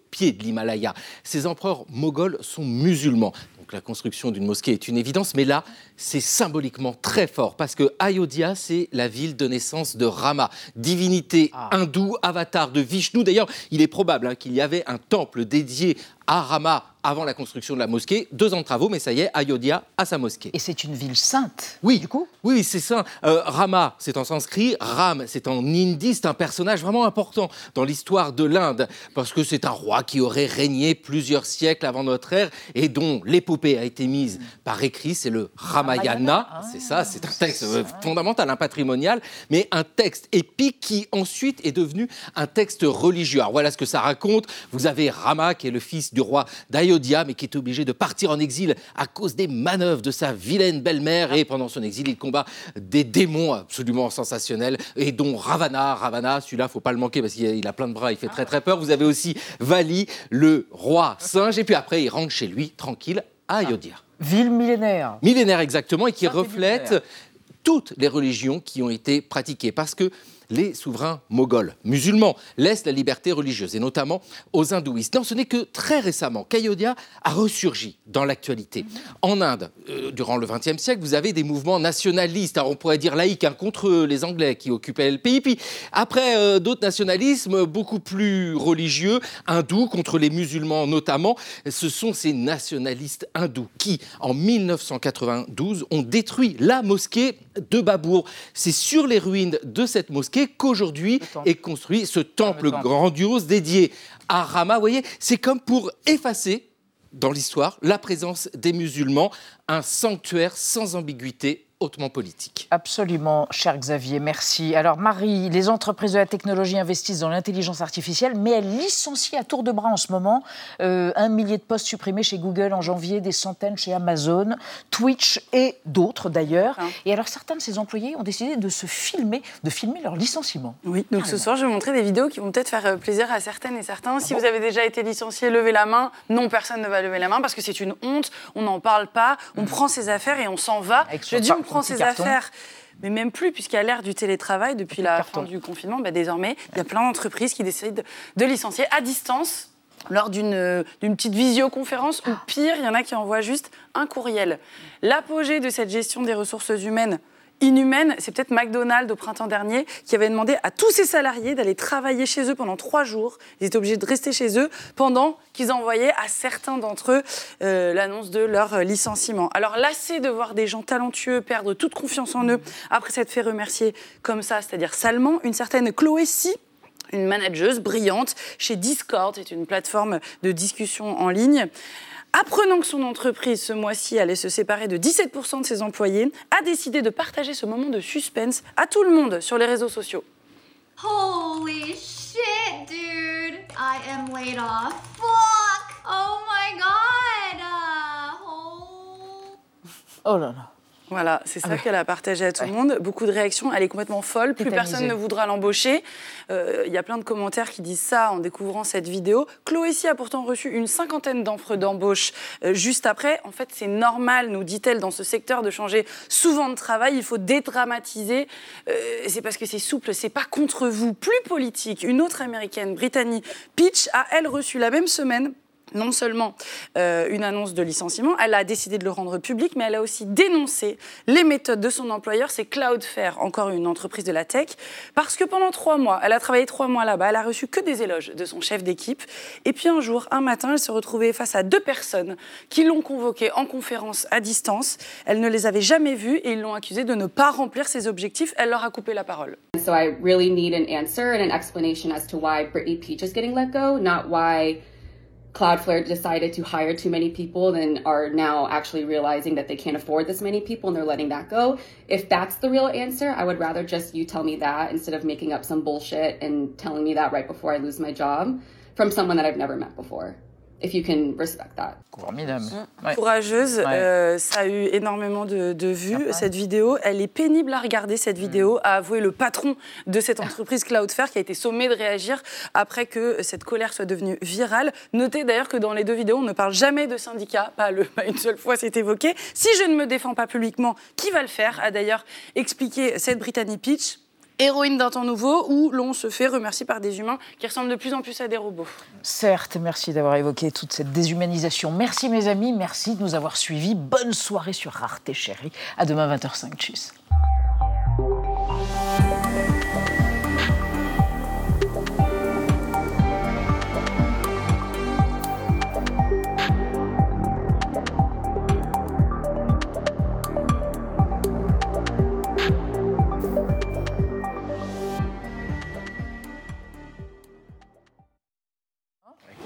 Ayodhya. Voilà, merci Xavier Mauduit. et vous allez revenir sur l'histoire de cette ville sacrée dans l'hindouisme. Ah oui, et drôlement sacré. En 1527, Babour, le premier empereur moghol, décide de la construction d'une mosquée sur un territoire dont il vient toujours de prendre possession. C'est à Ayodhya, on se trouve au nord de l'Inde, dans la plaine du Gange. On est au pied de l'Himalaya. Ces empereurs moghols sont musulmans. Donc la construction d'une mosquée est une évidence, mais là, c'est symboliquement très fort parce que Ayodhya, c'est la ville de naissance de Rama, divinité hindoue, avatar de Vishnu. D'ailleurs, il est probable hein, qu'il y avait un temple dédié à Rama avant la construction de la mosquée. Deux ans de travaux, mais ça y est, Ayodhya a sa mosquée. Et c'est une ville sainte, Oui, du coup? Oui, c'est ça. Euh, Rama, c'est en sanskrit. Ram, c'est en hindi. C'est un personnage vraiment important dans l'histoire de l'Inde parce que c'est un roi qui aurait régné plusieurs siècles avant notre ère et dont l'épopée a été mise par écrit. C'est le Ramayana. C'est ça, c'est un texte euh, fondamental, un patrimonial, mais un texte épique qui ensuite est devenu un texte religieux. Alors voilà ce que ça raconte. Vous avez Rama, qui est le fils du roi d'Ayodhya, mais qui est obligé de partir en exil à cause des manœuvres de sa vilaine belle-mère. Et pendant son exil, il combat des démons absolument sensationnels, et dont Ravana. Ravana, celui-là, faut pas le manquer parce qu'il a- plein de bras, il fait très très peur. Vous avez aussi Vali, le roi singe, et puis après, il rentre chez lui, tranquille, à Ayodhya. Ville millénaire. Millénaire exactement, et qui reflète toutes les religions qui ont été pratiquées. Parce que les souverains moghols, musulmans, laissent la liberté religieuse, et notamment aux hindouistes. Non, ce n'est que très récemment qu'Ayodhya a ressurgi dans l'actualité. En Inde, euh, durant le XXe siècle, vous avez des mouvements nationalistes, on pourrait dire laïques, hein, contre les Anglais qui occupaient le pays. Puis après, euh, d'autres nationalismes beaucoup plus religieux, hindous, contre les musulmans notamment. Ce sont ces nationalistes hindous qui, en 1992, ont détruit la mosquée de Babour. C'est sur les ruines de cette mosquée qu'aujourd'hui est construit ce temple grandiose dédié à Rama. Vous voyez, c'est comme pour effacer dans l'histoire la présence des musulmans, un sanctuaire sans ambiguïté hautement politique. Absolument, cher Xavier, merci. Alors Marie, les entreprises de la technologie investissent dans l'intelligence artificielle, mais elles licencient à tour de bras en ce moment. Euh, un millier de postes supprimés chez Google en janvier, des centaines chez Amazon, Twitch et d'autres d'ailleurs. Et alors certains de ces employés ont décidé de se filmer, de filmer leur licenciement. Oui, donc ce soir, je vais vous montrer des vidéos qui vont peut-être faire euh, plaisir à certaines et certains. Si vous avez déjà été licencié, levez la main. Non, personne ne va lever la main parce que c'est une honte. On n'en parle pas. On prend ses affaires et on s'en va. Avec Je dis, on prend ses carton. affaires. Mais même plus, puisqu'à l'ère du télétravail, depuis la fin du confinement, bah, désormais, il y a plein d'entreprises qui décident de licencier à distance lors d'une euh, d'une petite visioconférence, ou pire, il y en a qui envoient juste un courriel. L'apogée de cette gestion des ressources humaines inhumaine, c'est peut-être McDonald's au printemps dernier qui avait demandé à tous ses salariés d'aller travailler chez eux pendant trois jours. Ils étaient obligés de rester chez eux pendant qu'ils envoyaient à certains d'entre eux euh, l'annonce de leur euh, licenciement. Alors lassé de voir des gens talentueux perdre toute confiance en eux après s'être fait remercier comme ça, c'est-à-dire salement, une certaine Chloé Si, une manageuse brillante chez Discord, c'est une plateforme de discussion en ligne. Apprenant que son entreprise, ce mois-ci, allait se séparer de 17% de ses employés, a décidé de partager ce moment de suspense à tout le monde sur les réseaux sociaux. Holy shit, dude! I am laid off. Fuck! Oh my god! Uh, oh. Oh là là. Voilà, c'est ça Ah ouais. qu'elle a partagé à tout le monde. Beaucoup de réactions. Elle est complètement folle. Plus Tétanisée. personne ne voudra l'embaucher. Euh, Il y a plein de commentaires qui disent ça en découvrant cette vidéo. Chloé a pourtant reçu une cinquantaine d'offres d'embauche euh, juste après. En fait, c'est normal, nous dit-elle, dans ce secteur de changer souvent de travail. Il faut dédramatiser. Euh, c'est parce que c'est souple, c'est pas contre vous. Plus politique, une autre américaine, Brittany Peach, a elle reçu la même semaine non seulement euh, une annonce de licenciement, elle a décidé de le rendre public, mais elle a aussi dénoncé les méthodes de son employeur, c'est Cloudflare, encore une entreprise de la tech, parce que pendant trois mois, elle a travaillé trois mois là-bas, elle a reçu que des éloges de son chef d'équipe, et puis un jour, un matin, elle se retrouvait face à deux personnes qui l'ont convoquée en conférence à distance. Elle ne les avait jamais vues et ils l'ont accusée de ne pas remplir ses objectifs. Elle leur a coupé la parole. So I really need an answer and an explanation as to why Brittany Peach is getting let go, not why Cloudflare decided to hire too many people and are now actually realizing that they can't afford this many people and they're letting that go. If that's the real answer, I would rather just you tell me that instead of making up some bullshit and telling me that right before I lose my job from someone that I've never met before. If you can respect that. Formidable. courageuse. Ouais. Euh, ça a eu énormément de, de vues, cette vidéo. Elle est pénible à regarder, cette vidéo, a avoué le patron de cette entreprise Cloudflare qui a été sommé de réagir après que cette colère soit devenue virale. Notez d'ailleurs que dans les deux vidéos, on ne parle jamais de syndicats, pas, le, pas une seule fois c'est évoqué. Si je ne me défends pas publiquement, qui va le faire a d'ailleurs expliqué cette Brittany Peach. Héroïne d'un temps nouveau où l'on se fait remercier par des humains qui ressemblent de plus en plus à des robots. Certes, merci d'avoir évoqué toute cette déshumanisation. Merci mes amis, merci de nous avoir suivis. Bonne soirée sur Arte chérie. À demain 20h05. Tchuss.